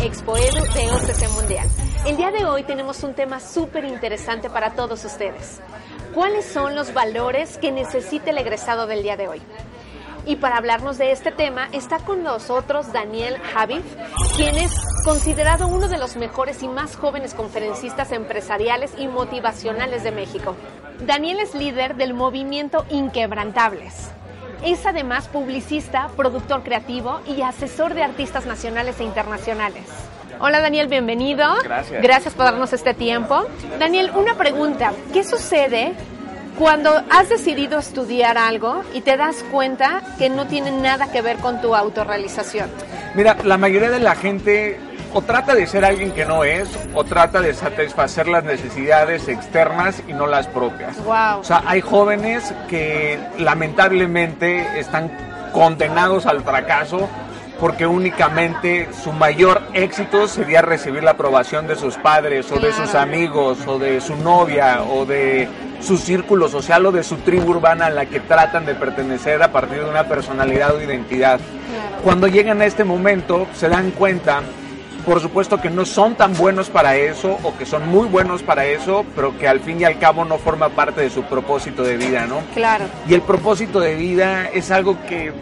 Bienvenidos a Expo Edu de OCC Mundial. El día de hoy tenemos un tema súper interesante para todos ustedes. ¿Cuáles son los valores que necesita el egresado del día de hoy? Y para hablarnos de este tema está con nosotros Daniel Javif, quien es considerado uno de los mejores y más jóvenes conferencistas empresariales y motivacionales de México. Daniel es líder del movimiento Inquebrantables. Es además publicista, productor creativo y asesor de artistas nacionales e internacionales. Hola Daniel, bienvenido. Gracias. Gracias por darnos este tiempo. Daniel, una pregunta. ¿Qué sucede cuando has decidido estudiar algo y te das cuenta que no tiene nada que ver con tu autorrealización? Mira, la mayoría de la gente o trata de ser alguien que no es, o trata de satisfacer las necesidades externas y no las propias. Wow. O sea, hay jóvenes que lamentablemente están condenados al fracaso porque únicamente su mayor éxito sería recibir la aprobación de sus padres o de sus amigos o de su novia o de su círculo social o de su tribu urbana a la que tratan de pertenecer a partir de una personalidad o identidad. Cuando llegan a este momento se dan cuenta, por supuesto que no son tan buenos para eso o que son muy buenos para eso, pero que al fin y al cabo no forma parte de su propósito de vida, ¿no? Claro. Y el propósito de vida es algo que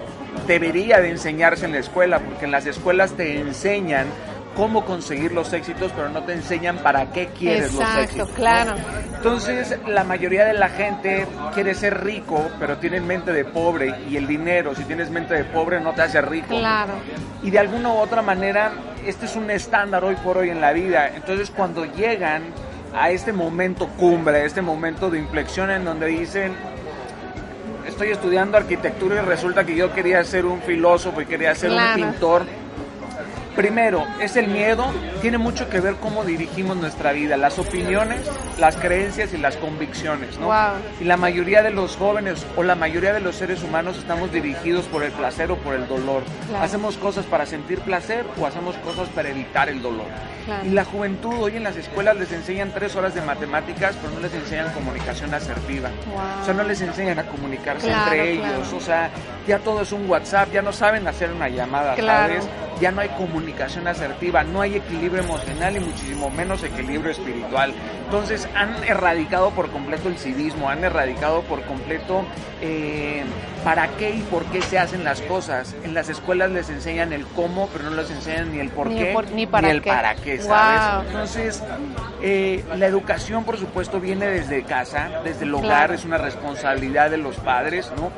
debería de enseñarse en la escuela, porque en las escuelas te enseñan cómo conseguir los éxitos, pero no te enseñan para qué quieres los éxitos. ¿no? claro. Entonces, la mayoría de la gente quiere ser rico, pero tienen mente de pobre, y el dinero, si tienes mente de pobre, no te hace rico. Claro. Y de alguna u otra manera, este es un estándar hoy por hoy en la vida. Entonces, cuando llegan a este momento cumbre, a este momento de inflexión en donde dicen, estoy estudiando arquitectura y resulta que yo quería ser un filósofo y quería ser Claro. un pintor. Primero, es el miedo, tiene mucho que ver cómo dirigimos nuestra vida, las opiniones, las creencias y las convicciones, ¿no? Wow. Y la mayoría de los jóvenes o la mayoría de los seres humanos estamos dirigidos por el placer o por el dolor. Claro. Hacemos cosas para sentir placer o hacemos cosas para evitar el dolor. Claro. Y la juventud hoy en las escuelas les enseñan tres horas de matemáticas, pero no les enseñan comunicación asertiva. Wow. O sea, no les enseñan a comunicarse Claro, entre ellos. O sea, ya todo es un WhatsApp, ya no saben hacer una llamada. ¿sabes? Ya no hay comunicación asertiva, no hay equilibrio emocional y muchísimo menos equilibrio espiritual. Entonces han erradicado por completo el civismo, han erradicado por completo eh, para qué y por qué se hacen las cosas. En las escuelas les enseñan el cómo, pero no les enseñan ni el por qué por- ni para el qué. para qué, ¿sabes? Wow. Entonces, eh, la educación, por supuesto, viene desde casa, desde el hogar, Claro. es una responsabilidad de los padres, ¿no?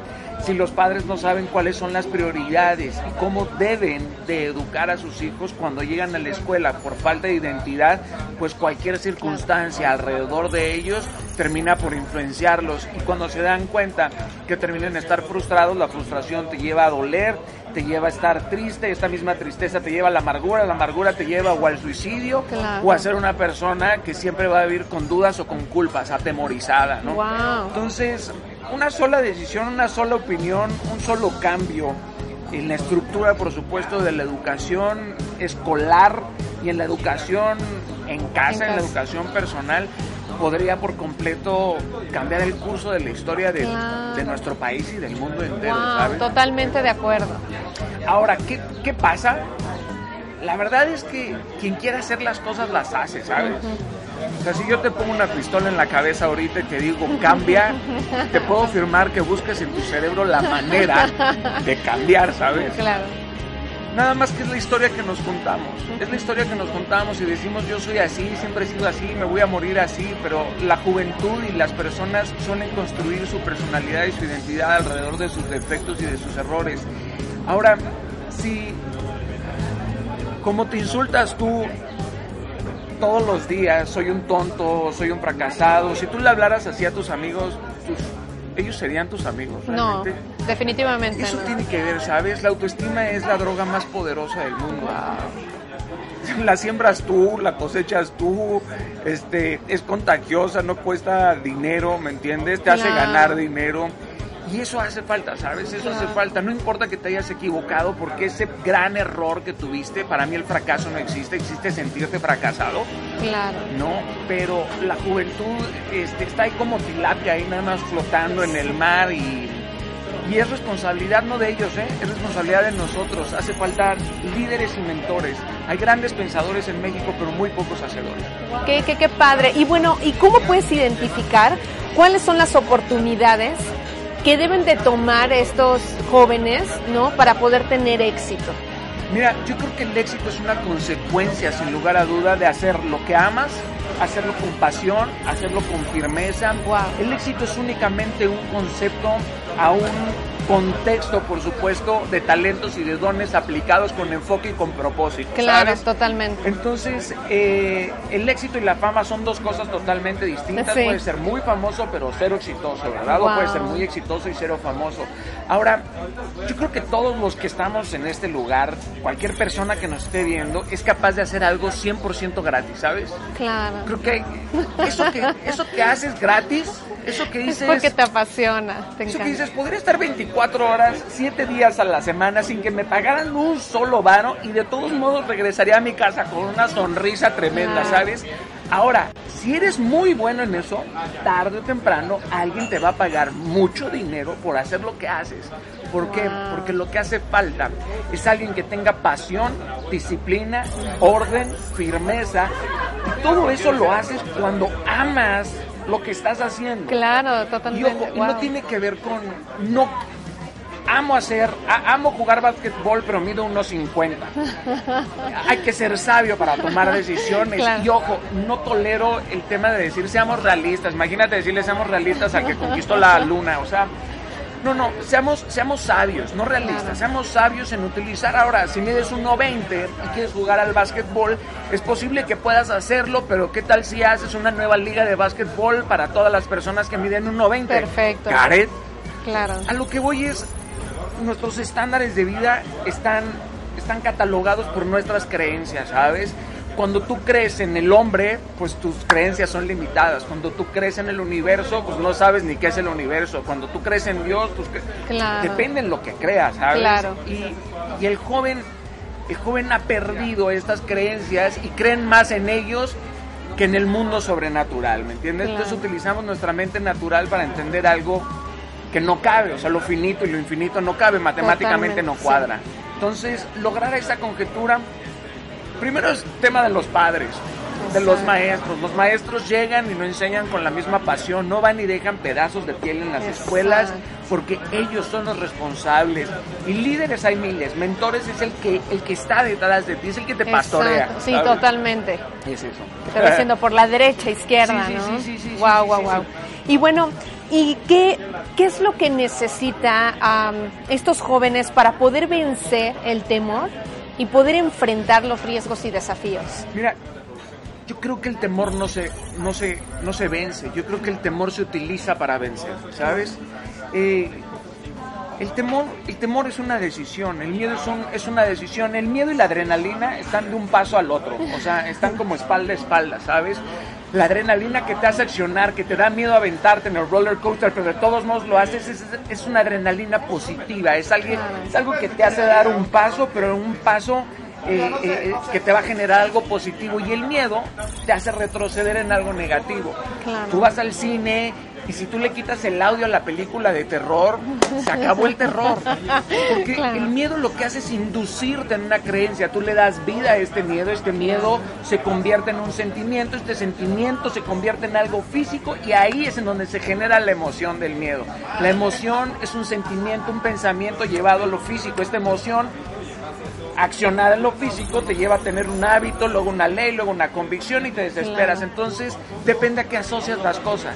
Si los padres no saben cuáles son las prioridades y cómo deben de educar a sus hijos cuando llegan a la escuela por falta de identidad, pues cualquier circunstancia alrededor de ellos termina por influenciarlos y cuando se dan cuenta que terminan de estar frustrados, la frustración te lleva a doler, te lleva a estar triste, esta misma tristeza te lleva a la amargura, la amargura te lleva o al suicidio Claro. o a ser una persona que siempre va a vivir con dudas o con culpas, atemorizada, ¿no? Wow. Entonces, una sola decisión, una sola opinión, un solo cambio en la estructura, por supuesto, de la educación escolar y en la educación en casa, En en, la educación personal, podría por completo cambiar el curso de la historia de, Claro. de nuestro país y del mundo entero, Wow, ¿sabes? totalmente de acuerdo. Ahora, ¿qué, ¿qué pasa? La verdad es que quien quiera hacer las cosas las hace, ¿sabes? O sea, si yo te pongo una pistola en la cabeza ahorita y te digo cambia, te puedo afirmar que busques en tu cerebro la manera de cambiar, ¿sabes? Claro. Nada más que es la historia que nos contamos. Es la historia que nos contamos y decimos yo soy así, siempre he sido así, me voy a morir así, pero la juventud y las personas suelen construir su personalidad y su identidad alrededor de sus defectos y de sus errores. Ahora, si como te insultas tú todos los días, soy un tonto, soy un fracasado, si tú le hablaras así a tus amigos, tus- ellos serían tus amigos. No, realmente. definitivamente Eso no. tiene que ver, ¿sabes? La autoestima es la droga más poderosa del mundo. La siembras tú, la cosechas tú, este, es contagiosa, no cuesta dinero, ¿me entiendes? Te hace ganar dinero. Y eso hace falta, ¿sabes? Eso hace falta. No importa que te hayas equivocado, porque ese gran error que tuviste, para mí el fracaso no existe, existe sentirte fracasado. Claro. No, pero la juventud este, está ahí como tilapia, ahí nada más flotando en el mar y, y es responsabilidad no de ellos, ¿eh? es responsabilidad de nosotros. Hace falta líderes y mentores. Hay grandes pensadores en México, pero muy pocos hacedores. Qué, qué, qué padre. Y bueno, ¿y cómo puedes identificar cuáles son las oportunidades que deben de tomar estos jóvenes, ¿no? Para poder tener éxito. Mira, yo creo que el éxito es una consecuencia, sin lugar a duda, de hacer lo que amas, hacerlo con pasión, hacerlo con firmeza. Wow. El éxito es únicamente un concepto a un contexto, por supuesto, de talentos y de dones aplicados con enfoque y con propósito. Claro, ¿sabes? totalmente. Entonces, eh, el éxito y la fama son dos cosas totalmente distintas. Sí. Puede ser muy famoso, pero cero exitoso, ¿verdad? O Wow. puede ser muy exitoso y cero famoso. Ahora, yo creo que todos los que estamos en este lugar, cualquier persona que nos esté viendo, es capaz de hacer algo 100% gratis, ¿sabes? Claro. Creo que eso que, eso que haces gratis, eso que Es dices... porque te apasiona, te Eso encanta. que dices, podría estar 24 horas, 7 días a la semana sin que me pagaran un solo varo y de todos modos regresaría a mi casa con una sonrisa tremenda. ¿sabes? Ahora, si eres muy bueno en eso, tarde o temprano alguien te va a pagar mucho dinero por hacer lo que haces. ¿Por qué? Porque lo que hace falta es alguien que tenga pasión, disciplina, orden, firmeza. Y todo eso lo haces cuando amas lo que estás haciendo. Claro, Y totalmente. ojo, y no wow. tiene que ver con. No. Amo hacer, a- amo jugar básquetbol, pero mido unos 50. Hay que ser sabio para tomar decisiones. Claro. Y ojo, no tolero el tema de decir seamos realistas. Imagínate decirle seamos realistas al que conquistó la luna. O sea, no, no, seamos, seamos sabios, no realistas. Seamos sabios en utilizar ahora. Si mides un 1.20 y quieres jugar al básquetbol, es posible que puedas hacerlo, pero ¿qué tal si haces una nueva liga de básquetbol para todas las personas que miden un 1.20? Perfecto. Gareth, Claro. a lo que voy es, nuestros estándares de vida están, están catalogados por nuestras creencias, ¿sabes? Cuando tú crees en el hombre, pues tus creencias son limitadas. Cuando tú crees en el universo, pues no sabes ni qué es el universo. Cuando tú crees en Dios, tus cre- Claro. depende en lo que creas, ¿sabes? Claro. Y, y el joven, el joven ha perdido estas creencias y creen más en ellos que en el mundo sobrenatural, ¿me entiendes? Claro. Entonces utilizamos nuestra mente natural para entender algo que no cabe, o sea, lo finito y lo infinito no cabe, matemáticamente Totalmente, no sí. cuadra. Entonces, lograr esa conjetura, primero es tema de los padres, de los maestros. Los maestros llegan y no enseñan con la misma pasión, no van y dejan pedazos de piel en las Exacto. escuelas, porque ellos son los responsables. Y líderes hay miles, mentores es el que, el que está detrás de ti, es el que te pastorea. Exacto. Sí, ¿sabes? totalmente. Es eso. Te diciendo por la derecha, izquierda, Sí, sí, ¿no? sí, sí, sí, Wow, wow, wow. Y bueno, ¿y qué, qué es lo que necesita estos jóvenes para poder vencer el temor y poder enfrentar los riesgos y desafíos? Mira, yo creo que el temor no se, no se, no se vence. Yo creo que el temor se utiliza para vencer, ¿sabes? Eh, el temor, el temor es una decisión, el miedo es, un- es una decisión. El miedo y la adrenalina están de un paso al otro, o sea, están como espalda a espalda, ¿sabes? La adrenalina que te hace accionar, que te da miedo aventarte en el roller coaster, pero de todos modos lo haces, es, es una adrenalina positiva, es, alguien, es algo que te hace dar un paso, pero un paso eh, eh, que te va a generar algo positivo y el miedo te hace retroceder en algo negativo. Claro. Tú vas al cine y si tú le quitas el audio a la película de terror, se acabó el terror. Porque Claro. el miedo lo que hace es inducirte en una creencia. Tú le das vida a este miedo, este miedo se convierte en un sentimiento, este sentimiento se convierte en algo físico y ahí es en donde se genera la emoción del miedo. La emoción es un sentimiento, un pensamiento llevado a lo físico. Esta emoción accionar en lo físico te lleva a tener un hábito, luego una ley, luego una convicción y te desesperas. Claro. Entonces, depende a qué asocias las cosas.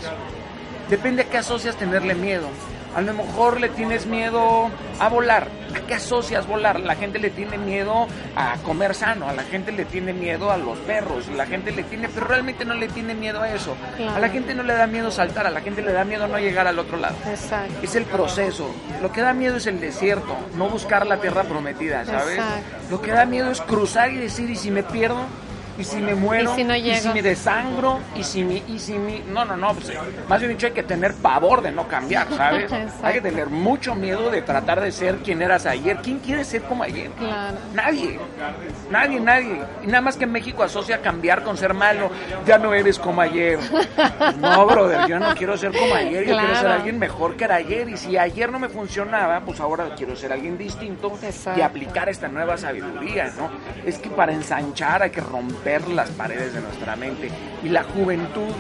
Depende a qué asocias tenerle miedo. A lo mejor le tienes miedo a volar. ¿A qué asocias volar? La gente le tiene miedo a comer sano, a la gente le tiene miedo a los perros, la gente le tiene, pero realmente no le tiene miedo a eso. A la gente no le da miedo saltar, a la gente le da miedo no llegar al otro lado. Exacto. Es el proceso. Lo que da miedo es el desierto, no buscar la tierra prometida, ¿sabes? Exacto. Lo que da miedo es cruzar y decir, ¿y si me pierdo? ¿Y si me muero? ¿Y si no me desangro? ¿Y si mi, y si mi... No, no, no, pues, más bien dicho hay que tener pavor de no cambiar, ¿sabes? Hay que tener mucho miedo de tratar de ser quien eras ayer. ¿Quién quiere ser como ayer? Claro. Nadie, nadie, nadie. Y nada más que México asocia cambiar con ser malo. Ya no eres como ayer. No, brother, yo no quiero ser como ayer. Yo quiero ser alguien mejor que era ayer. Y si ayer no me funcionaba, pues ahora quiero ser alguien distinto y aplicar esta nueva sabiduría, ¿no? Es que para ensanchar hay que romper las paredes de nuestra mente. Y la juventud,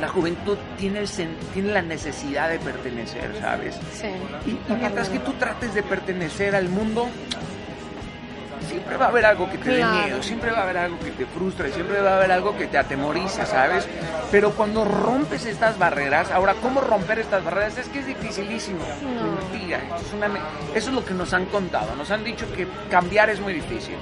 la juventud tiene, el sen- tiene la necesidad de pertenecer, ¿sabes? Sí. Y, y mientras que tú trates de pertenecer al mundo, siempre va a haber algo que te dé miedo, siempre va a haber algo que te frustre, siempre va a haber algo que te atemoriza, ¿sabes? Pero cuando rompes estas barreras, ahora, ¿cómo romper estas barreras? Es que es dificilísimo. Mentira, eso es, una eso es lo que nos han contado, nos han dicho que cambiar es muy difícil.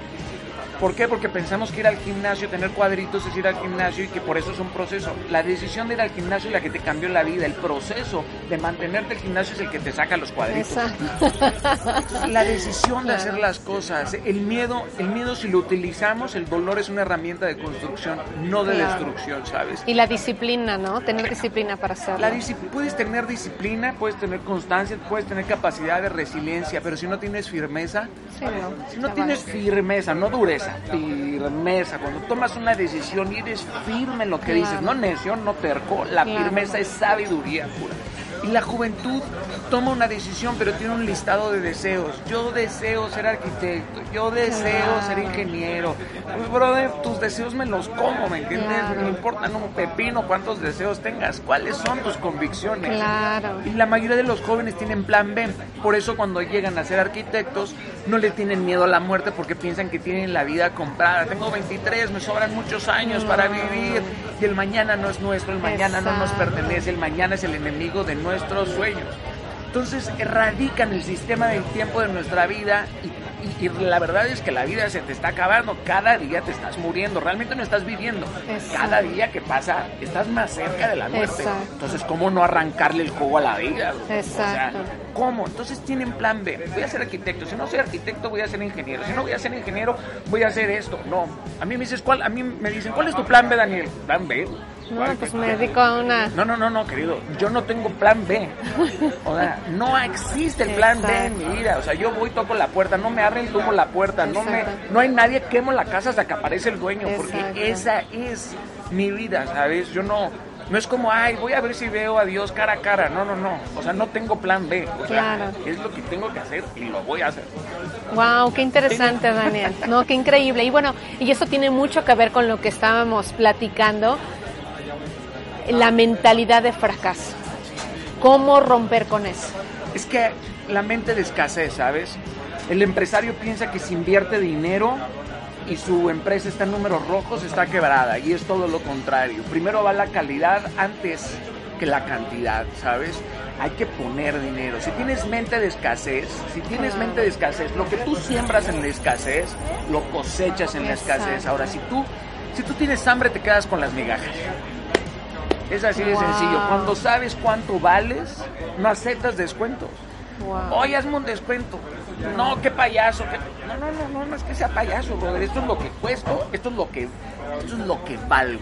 ¿Por qué? Porque pensamos que ir al gimnasio, tener cuadritos es ir al gimnasio y que por eso es un proceso. La decisión de ir al gimnasio es la que te cambió la vida. El proceso de mantenerte el gimnasio es el que te saca los cuadritos. Exacto. La decisión de hacer las cosas. El miedo, el miedo si lo utilizamos, el dolor es una herramienta de construcción, no de Claro. destrucción, ¿sabes? Y la disciplina, ¿no? Tener disciplina para hacerlo. La puedes tener disciplina, puedes tener constancia, puedes tener capacidad de resiliencia, pero si no tienes firmeza, Sí, ¿no? si no tienes firmeza, no dureza, firmeza, cuando tomas una decisión y eres firme en lo que Claro. dices, no necio, no terco, la Claro. firmeza es sabiduría pura. Y la juventud toma una decisión, pero tiene un listado de deseos. Yo deseo ser arquitecto, yo deseo Claro. ser ingeniero. Pues, brother, tus deseos me los como, ¿me entiendes? Claro. No importa un pepino cuántos deseos tengas, cuáles son tus convicciones. Claro. Y la mayoría de los jóvenes tienen plan B. Por eso cuando llegan a ser arquitectos no le tienen miedo a la muerte porque piensan que tienen la vida comprada. Tengo 23, me sobran muchos años para vivir. Y el mañana no es nuestro, el mañana no nos pertenece, el mañana es el enemigo de nuestros sueños. Entonces erradican el sistema del tiempo de nuestra vida y, y- y la verdad es que la vida se te está acabando. Cada día te estás muriendo, realmente no estás viviendo. Exacto. Cada día que pasa estás más cerca de la muerte. Exacto. Entonces, ¿cómo no arrancarle el jugo a la vida? Exacto. O sea, ¿cómo? Entonces tienen plan B. Voy a ser arquitecto. Si no soy arquitecto, voy a ser ingeniero. Si no voy a ser ingeniero, voy a hacer esto. No. A mí me dices, ¿cuál? A mí me dicen, ¿cuál es tu plan B, Daniel? Plan B. No, pues ¿Qué- me dedico a una... No, no, no, no, querido. Yo no tengo plan B. O sea, no existe el plan B en mi vida. O sea, yo voy, toco la puerta, no me abren, tomo la puerta, no me, no hay nadie, quemo la casa hasta que aparece el dueño, porque Exacto. esa es mi vida, ¿sabes? Yo no, no es como, ay, voy a ver si veo a Dios cara a cara. No, no, no. O sea, no tengo plan B. O sea, Claro. es lo que tengo que hacer y lo voy a hacer. Wow, qué interesante, Daniel. No, qué increíble. Y bueno, y eso tiene mucho que ver con lo que estábamos platicando, la mentalidad de fracaso. ¿Cómo romper con eso? Es que la mente de escasez, ¿sabes? El empresario piensa que si invierte dinero y su empresa está en números rojos, está quebrada. Y es todo lo contrario. Primero va la calidad antes que la cantidad, ¿sabes? Hay que poner dinero. Si tienes mente de escasez, si tienes mente de escasez, lo que tú siembras en la escasez, lo cosechas en la escasez. Ahora, si tú, si tú tienes hambre, te quedas con las migajas. Es así de Wow. sencillo. Cuando sabes cuánto vales, no aceptas descuentos. Wow. Oye, hazme un descuento. No, qué payaso. qué- No, no, no, no, no es que sea payaso, brother. Esto es lo que cuesto, esto es lo que, esto es lo que valgo.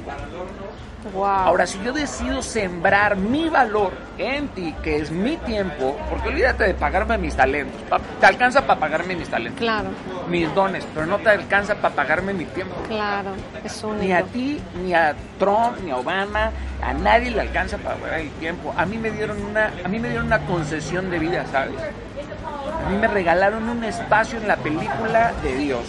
Wow. Ahora, si yo decido sembrar mi valor en ti, que es mi tiempo, porque olvídate de pagarme mis talentos. Te alcanza para pagarme mis talentos, Claro, mis dones, pero no te alcanza para pagarme mi tiempo. claro, es único. Ni a ti, ni a Trump, ni a Obama, a nadie le alcanza para pagar el tiempo. A mí me dieron una, a mí me dieron una concesión de vida, ¿sabes? A mí me regalaron un espacio en la película de Dios.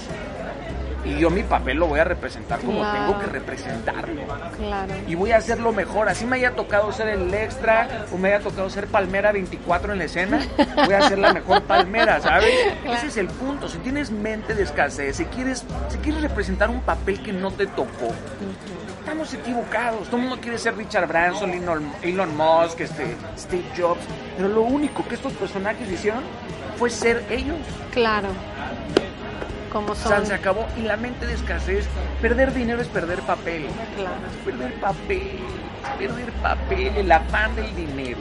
Y yo mi papel lo voy a representar como Claro. tengo que representarlo. Claro. Y voy a hacerlo mejor. Así me haya tocado ser el extra o me haya tocado ser Palmera 24 en la escena, voy a ser la mejor Palmera, ¿sabes? Ese es el punto. Si tienes mente de escasez, si quieres, si quieres representar un papel que no te tocó, estamos equivocados. Todo el mundo quiere ser Richard Branson, Elon, Elon Musk, este, Steve Jobs. Pero lo único que estos personajes hicieron fue ser ellos. Claro. Como O son. sea, se acabó. Y la mente de escasez, perder dinero es perder papel. Claro. Perder papel, perder papel, el afán del dinero.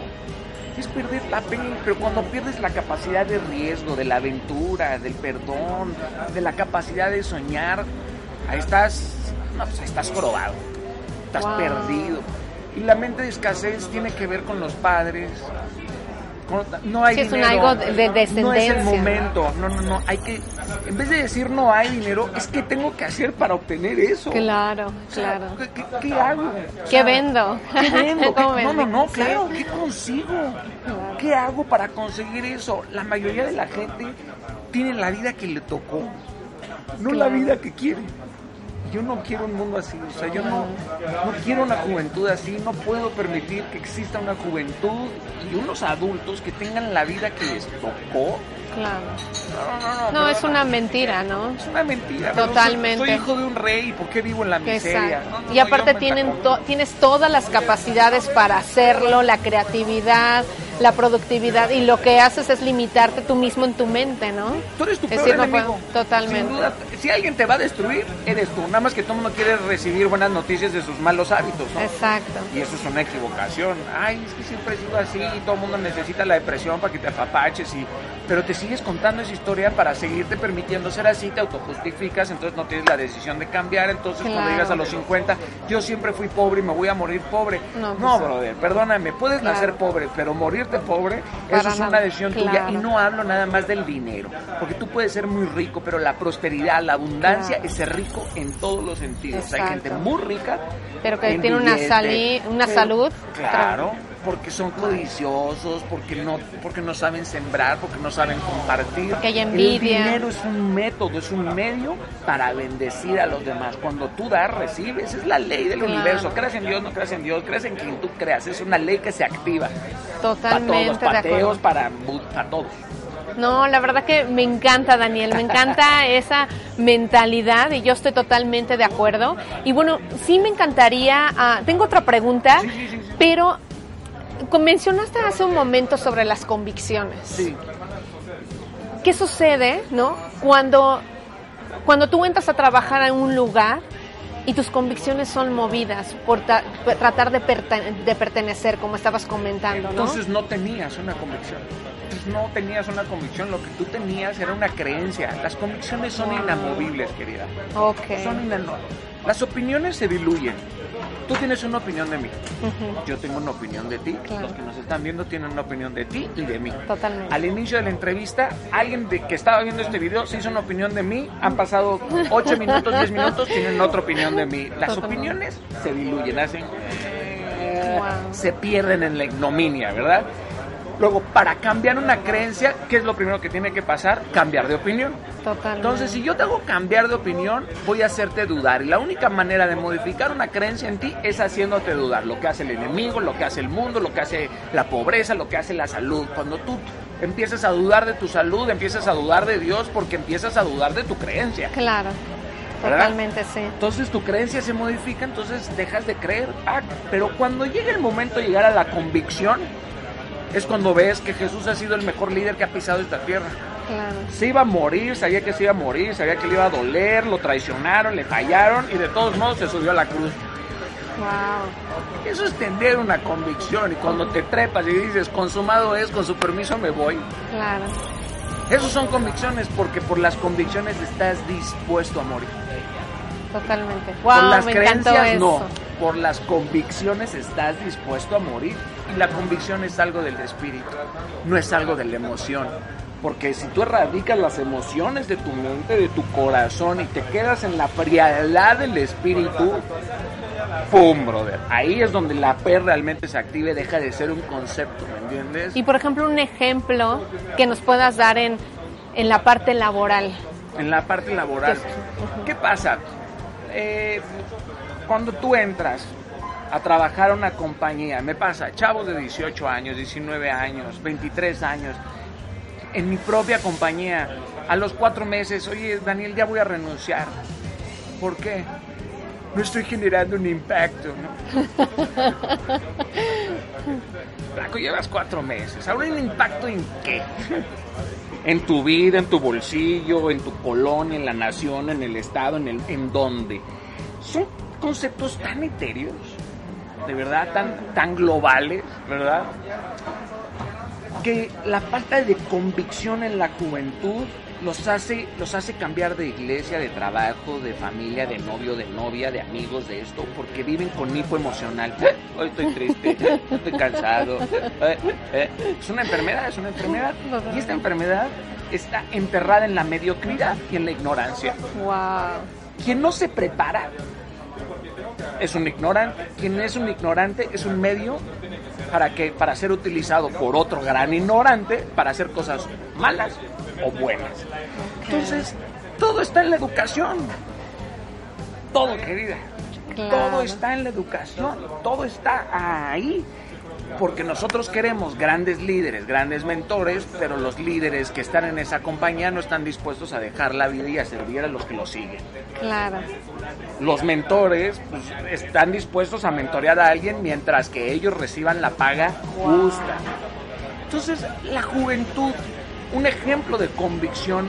Es perder papel, pero cuando pierdes la capacidad de riesgo, de la aventura, del perdón, de la capacidad de soñar, ahí estás, no, pues ahí estás jorobado, estás Wow. perdido. Y la mente de escasez tiene que ver con los padres. No hay Sí, es un dinero, algo de- de No es el descendencia. momento, no, no, no, hay que, en vez de decir no hay dinero, es que tengo que hacer para obtener eso. Claro, O sea, claro. ¿qué, qué- qué hago? O ¿Qué vendo? ¿Qué vendo? ¿Qué- ¿Cómo no, no, no, claro. ¿qué consigo? ¿Qué hago para conseguir eso? La mayoría de la gente tiene la vida que le tocó, no la Claro. vida que quiere. Yo no quiero un mundo así, o sea, yo no, no quiero una juventud así, no puedo permitir que exista una juventud y unos adultos que tengan la vida que les tocó. Claro. No, no, no. No, es una mentira, ¿no? Es una mentira. Totalmente. Soy, soy hijo de un rey, ¿y ¿por qué vivo en la miseria? Y aparte tienen to- tienes todas las capacidades para hacerlo, la creatividad, la productividad y lo que haces es limitarte tú mismo en tu mente, ¿no? Tú eres tu peor decir, no enemigo. puedo- totalmente. Sin duda, si alguien te va a destruir, eres tú. Nada más que todo el mundo quiere recibir buenas noticias de sus malos hábitos, ¿no? Exacto. Y eso es una equivocación. Ay, es que siempre he sido así, y todo el mundo necesita la depresión para que te apapaches, y... pero te sigues contando esa historia para seguirte permitiendo ser así, te autojustificas, entonces no tienes la decisión de cambiar, entonces cuando llegas a los 50, yo siempre fui pobre y me voy a morir pobre. No, No, pues- brother, perdóname, puedes Claro. nacer pobre, pero morirte pobre, Para eso es nada. una decisión tuya, y no hablo nada más del dinero, porque tú puedes ser muy rico, pero la prosperidad, la abundancia Claro. es ser rico en todos los sentidos. Hay gente muy rica, Pero que en tiene una sali- una pero- salud. Claro, porque son codiciosos, porque no, porque no saben sembrar, porque no saben compartir. Porque hay envidia. El dinero es un método, es un medio para bendecir a los demás. Cuando tú das, recibes. Es la ley del Claro. universo. Creas en Dios, no creas en Dios, creas en quien tú creas. Es una ley que se activa. Totalmente para todos, pateos, para, para todos. No, la verdad que me encanta, Daniel, me encanta esa mentalidad y yo estoy totalmente de acuerdo. Y bueno, sí me encantaría, ah, tengo otra pregunta, Sí, sí, sí, sí. pero mencionaste hace un momento sobre las convicciones. Sí. ¿Qué sucede, no? Cuando, cuando tú entras a trabajar en un lugar y tus convicciones son movidas por ta- por tratar de, perten- de pertenecer, como estabas comentando, ¿no? Entonces no tenías una convicción. Entonces no tenías una convicción, lo que tú tenías era una creencia. Las convicciones son inamovibles, querida. ok. Son inano- Las opiniones se diluyen. Tú tienes una opinión de mí. Yo tengo una opinión de ti. Claro. Los que nos están viendo tienen una opinión de ti y de mí. Totalmente. Al inicio de la entrevista, alguien de, que estaba viendo este video se hizo una opinión de mí. Han pasado 8 minutos, 10 minutos, tienen otra opinión de mí. Las Totalmente. opiniones se diluyen, hacen. Wow. Se pierden en la ignominia, ¿verdad? Luego, para cambiar una creencia, ¿qué es lo primero que tiene que pasar? Cambiar de opinión. Totalmente. Entonces, si yo te hago cambiar de opinión, voy a hacerte dudar. Y la única manera de modificar una creencia en ti es haciéndote dudar. Lo que hace el enemigo, lo que hace el mundo, lo que hace la pobreza, lo que hace la salud. Cuando tú empiezas a dudar de tu salud, empiezas a dudar de Dios porque empiezas a dudar de tu creencia. Claro, ¿Verdad? totalmente sí. Entonces tu creencia se modifica, entonces dejas de creer. Ah, pero cuando llega el momento de llegar a la convicción, es cuando ves que Jesús ha sido el mejor líder que ha pisado esta tierra. Claro. Se iba a morir, sabía que se iba a morir, sabía que le iba a doler, lo traicionaron, le fallaron y de todos modos se subió a la cruz. Wow. Eso es tener una convicción y cuando te trepas y dices, consumado es, con su permiso me voy. Claro. Esas son convicciones porque por las convicciones estás dispuesto a morir. Totalmente. por Wow, las me encantó creencias eso. no, por las convicciones estás dispuesto a morir. Y la convicción es algo del espíritu, no es algo de la emoción. Porque si tú erradicas las emociones de tu mente, de tu corazón y te quedas en la frialdad del espíritu, ¡pum, brother! Ahí es donde la fe realmente se active, deja de ser un concepto, ¿me entiendes? Y por ejemplo, un ejemplo que nos puedas dar en, en la parte laboral. en la parte laboral. ¿Qué pasa? Eh, cuando tú entras a trabajar a una compañía, me pasa, chavos de 18 años, 19 años, 23 años, en mi propia compañía, a los cuatro meses, oye, Daniel, ya voy a renunciar. ¿Por qué? No estoy generando un impacto, ¿no? Flaco, llevas cuatro meses. ¿Ahora un impacto en qué? en tu vida, en tu bolsillo, en tu colonia, en la nación, en el estado, en el, en dónde. Son conceptos tan etéreos, de verdad, tan, tan globales, ¿verdad? Que la falta de convicción en la juventud los hace, los hace cambiar de iglesia, de trabajo, de familia, de novio, de novia, de amigos, de esto, porque viven con hipo emocional. Hoy estoy triste, estoy cansado. Eh, eh. Es una enfermedad, es una enfermedad. Y esta enfermedad está enterrada en la mediocridad y en la ignorancia. Wow. Quien no se prepara es un ignorante. Quien es un ignorante es un medio para que para ser utilizado por otro gran ignorante para hacer cosas malas o buenas. Entonces, todo está en la educación. Todo, querida. Todo está en la educación. Todo está ahí. Porque nosotros queremos grandes líderes, grandes mentores, pero los líderes que están en esa compañía no están dispuestos a dejar la vida y a servir a los que los siguen. Claro. Los mentores pues, están dispuestos a mentorear a alguien mientras que ellos reciban la paga justa. Entonces, la juventud un ejemplo de convicción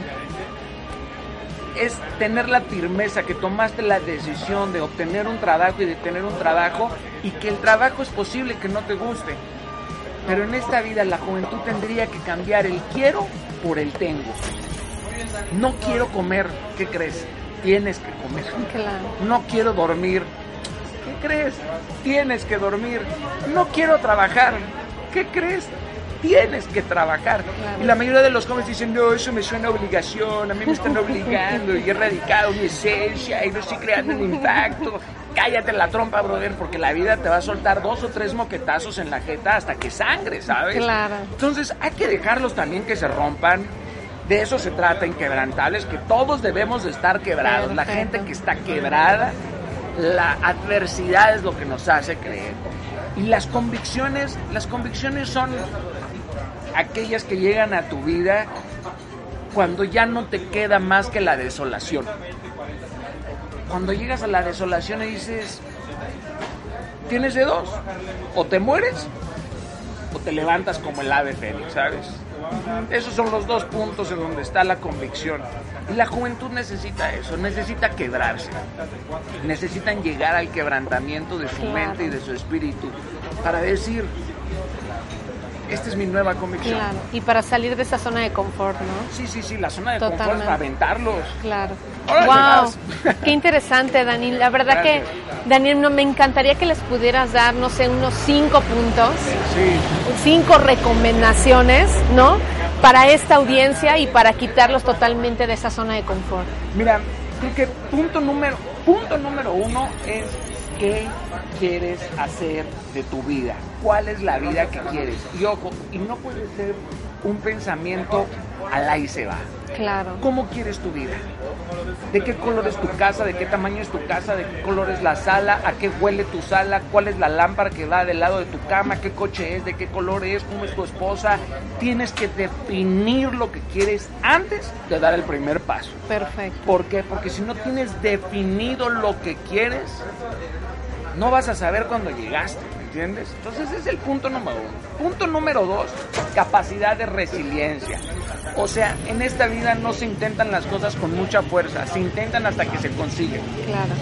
es tener la firmeza que tomaste la decisión de obtener un trabajo y de tener un trabajo y que el trabajo es posible que no te guste. Pero en esta vida la juventud tendría que cambiar el quiero por el tengo. No quiero comer, ¿qué crees? Tienes que comer. No quiero dormir. ¿Qué crees? Tienes que dormir. No quiero trabajar. ¿Qué crees? Tienes que trabajar. Y la mayoría de los jóvenes dicen, no, eso me suena a obligación, a mí me están obligando y he radicado mi esencia y no estoy creando un impacto. Cállate la trompa, brother, porque la vida te va a soltar dos o tres moquetazos en la jeta hasta que sangre, ¿sabes? Claro. Entonces hay que dejarlos también que se rompan. De eso se trata, inquebrantables, que todos debemos de estar quebrados. La gente que está quebrada, la adversidad es lo que nos hace creer. Y las convicciones, las convicciones son aquellas que llegan a tu vida cuando ya no te queda más que la desolación. Cuando llegas a la desolación y dices, tienes de dos, o te mueres o te levantas como el ave fénix, ¿sabes? Esos son los dos puntos en donde está la convicción. Y la juventud necesita eso, necesita quebrarse. Necesitan llegar al quebrantamiento de su mente y de su espíritu para decir, esta es mi nueva convicción. Claro, y para salir de esa zona de confort, ¿no? Sí, sí, sí, la zona de confort para aventarlos. Claro. wow, qué interesante, Daniel. La verdad que, Daniel, no, me encantaría que les pudieras dar, no sé, unos cinco puntos, sí. cinco recomendaciones, ¿no? Para esta audiencia y para quitarlos totalmente de esa zona de confort. Mira, creo que punto número, punto número uno es qué quieres hacer de tu vida, cuál es la vida que quieres. Y ojo, y no puede ser un pensamiento al ahí se va. Claro. ¿Cómo quieres tu vida? ¿De qué color es tu casa? ¿De qué tamaño es tu casa? ¿De qué color es la sala? ¿A qué huele tu sala? ¿Cuál es la lámpara que va del lado de tu cama? ¿Qué coche es? ¿De qué color es? ¿Cómo es tu esposa? Tienes que definir lo que quieres antes de dar el primer paso. Perfecto. ¿Por qué? Porque si no tienes definido lo que quieres, no vas a saber cuándo llegaste, ¿me entiendes? Entonces ese es el punto número uno. Punto número dos, capacidad de resiliencia. O sea, en esta vida no se intentan las cosas con mucha fuerza, se intentan hasta que se consiguen. Claro.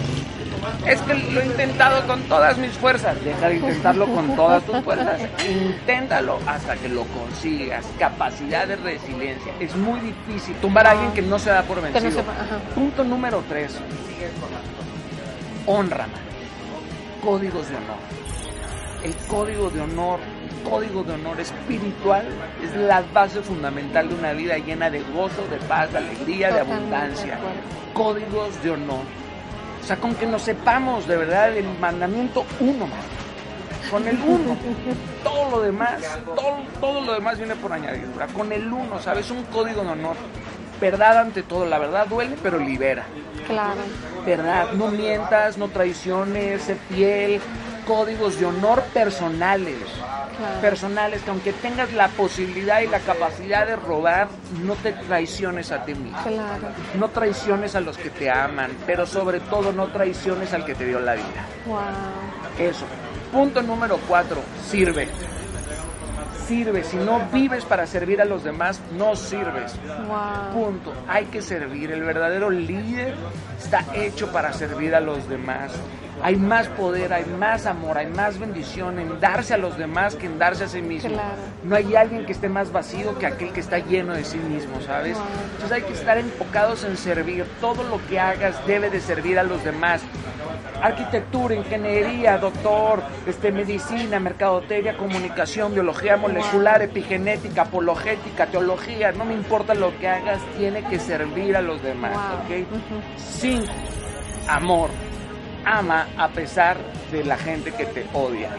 Es que lo he intentado con todas mis fuerzas. Deja de intentarlo con todas tus fuerzas. Inténtalo hasta que lo consigas. Capacidad de resiliencia. Es muy difícil tumbar a alguien que no se da por vencido. Punto número tres. Honra, códigos de honor. El código de honor, código de honor espiritual es la base fundamental de una vida llena de gozo, de paz, de alegría, de abundancia. Códigos de honor. O sea, con que nos sepamos de verdad el mandamiento uno más. Con el uno. Todo lo demás, todo, todo lo demás viene por añadidura. Con el uno, ¿sabes? Un código de honor. Verdad ante todo, la verdad duele, pero libera. Claro. Verdad, no mientas, no traiciones, sé fiel, códigos de honor personales. Claro. Personales, que aunque tengas la posibilidad y la capacidad de robar, no te traiciones a ti mismo. Claro. No traiciones a los que te aman, pero sobre todo no traiciones al que te dio la vida. Wow. Eso. Punto número cuatro, sirve. Sirve. Si no vives para servir a los demás, no sirves. Wow. Punto. Hay que servir. El verdadero líder está hecho para servir a los demás. Hay más poder, hay más amor, hay más bendición en darse a los demás que en darse a sí mismo. Claro. No hay alguien que esté más vacío que aquel que está lleno de sí mismo, ¿sabes? Wow. Entonces hay que estar enfocados en servir. Todo lo que hagas debe de servir a los demás. Arquitectura, ingeniería, doctor, este, medicina, mercadotecnia, comunicación, biología molecular, epigenética, apologética, teología, no me importa lo que hagas, tiene que servir a los demás. ¿ok? Cinco, amor. Ama a pesar de la gente que te odia.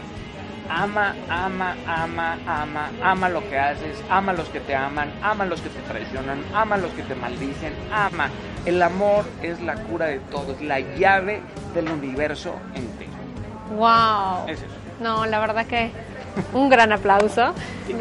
Ama, ama, ama, ama, ama lo que haces, ama a los que te aman, ama a los que te traicionan, ama a los que te maldicen, ama. El amor es la cura de todo, es la llave del universo entero. Wow. Es eso. No, la verdad que un gran aplauso,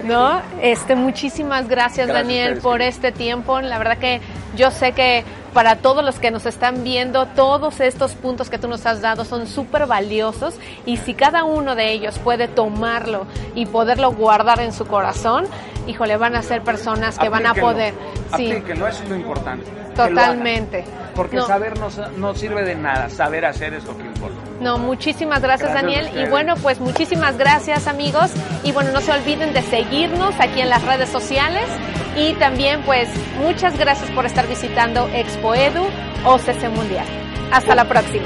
¿no? Este, muchísimas gracias, Gracias Daniel por este tiempo. La verdad que yo sé que para todos los que nos están viendo, todos estos puntos que tú nos has dado son súper valiosos y si cada uno de ellos puede tomarlo y poderlo guardar en su corazón, híjole, van a ser personas que van a poder, sí, Aplíquenlo, eso es lo importante. que totalmente. Porque No. saber no, no sirve de nada, saber hacer es lo que importa. No, muchísimas gracias, Daniel. Y bueno, pues muchísimas gracias amigos. Y bueno, no se olviden de seguirnos aquí en las redes sociales. Y también pues muchas gracias por estar visitando Expo Edu OCC Mundial. Hasta la próxima.